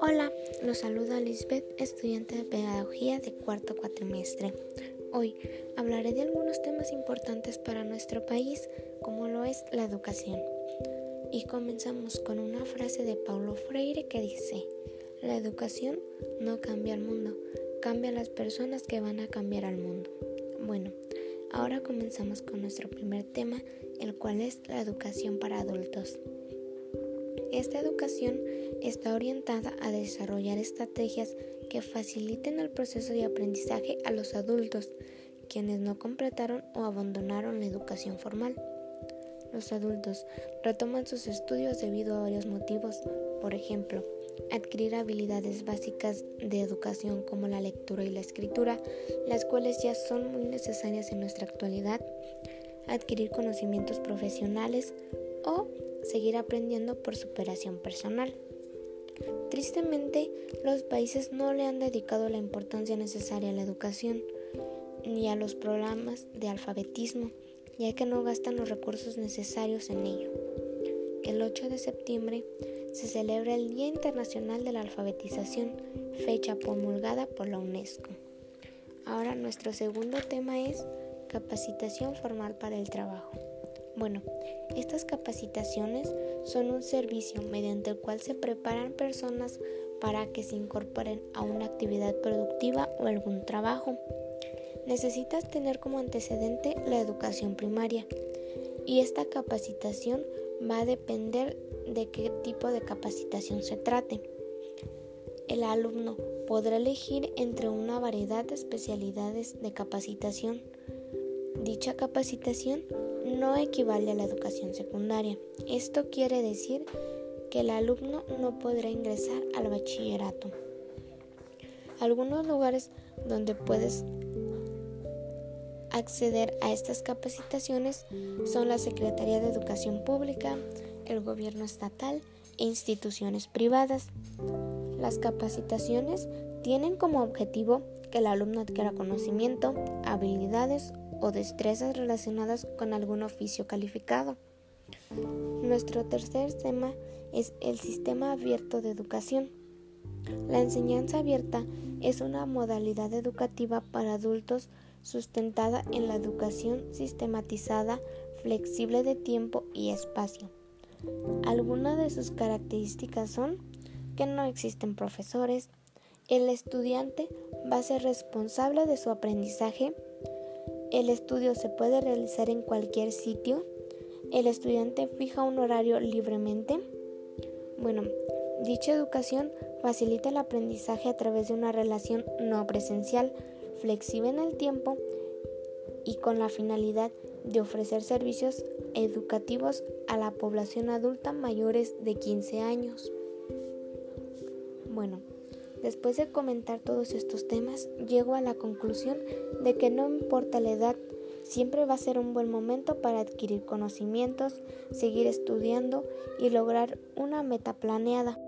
Hola, los saluda Lisbeth, estudiante de Pedagogía de cuarto cuatrimestre. Hoy hablaré de algunos temas importantes para nuestro país, como lo es la educación. Y comenzamos con una frase de Paulo Freire que dice, la educación no cambia el mundo, cambia las personas que van a cambiar al mundo. Bueno, ahora comenzamos con nuestro primer tema, el cual es la educación para adultos. Esta educación está orientada a desarrollar estrategias que faciliten el proceso de aprendizaje a los adultos, quienes no completaron o abandonaron la educación formal. Los adultos retoman sus estudios debido a varios motivos, por ejemplo, adquirir habilidades básicas de educación como la lectura y la escritura, las cuales ya son muy necesarias en nuestra actualidad, adquirir conocimientos profesionales o seguir aprendiendo por superación personal. Tristemente, los países no le han dedicado la importancia necesaria a la educación ni a los programas de alfabetismo, ya que no gastan los recursos necesarios en ello. El 8 de septiembre se celebra el Día Internacional de la Alfabetización, fecha promulgada por la UNESCO. Ahora nuestro segundo tema es capacitación formal para el trabajo. Bueno, estas capacitaciones son un servicio mediante el cual se preparan personas para que se incorporen a una actividad productiva o algún trabajo. Necesitas tener como antecedente la educación primaria y esta capacitación va a depender de qué tipo de capacitación se trate. El alumno podrá elegir entre una variedad de especialidades de capacitación. Dicha capacitación no equivale a la educación secundaria. Esto quiere decir que el alumno no podrá ingresar al bachillerato. Algunos lugares donde puedes acceder a estas capacitaciones son la Secretaría de Educación Pública, el gobierno estatal e instituciones privadas. Las capacitaciones tienen como objetivo que el alumno adquiera conocimiento, habilidades o destrezas relacionadas con algún oficio calificado. Nuestro tercer tema es el sistema abierto de educación. La enseñanza abierta es una modalidad educativa para adultos sustentada en la educación sistematizada, flexible de tiempo y espacio. Algunas de sus características son que no existen profesores, el estudiante va a ser responsable de su aprendizaje, el estudio se puede realizar en cualquier sitio. El estudiante fija un horario libremente. Bueno, dicha educación facilita el aprendizaje a través de una relación no presencial, flexible en el tiempo y con la finalidad de ofrecer servicios educativos a la población adulta mayores de 15 años. Bueno, Después de comentar todos estos temas, llego a la conclusión de que no importa la edad, siempre va a ser un buen momento para adquirir conocimientos, seguir estudiando y lograr una meta planeada.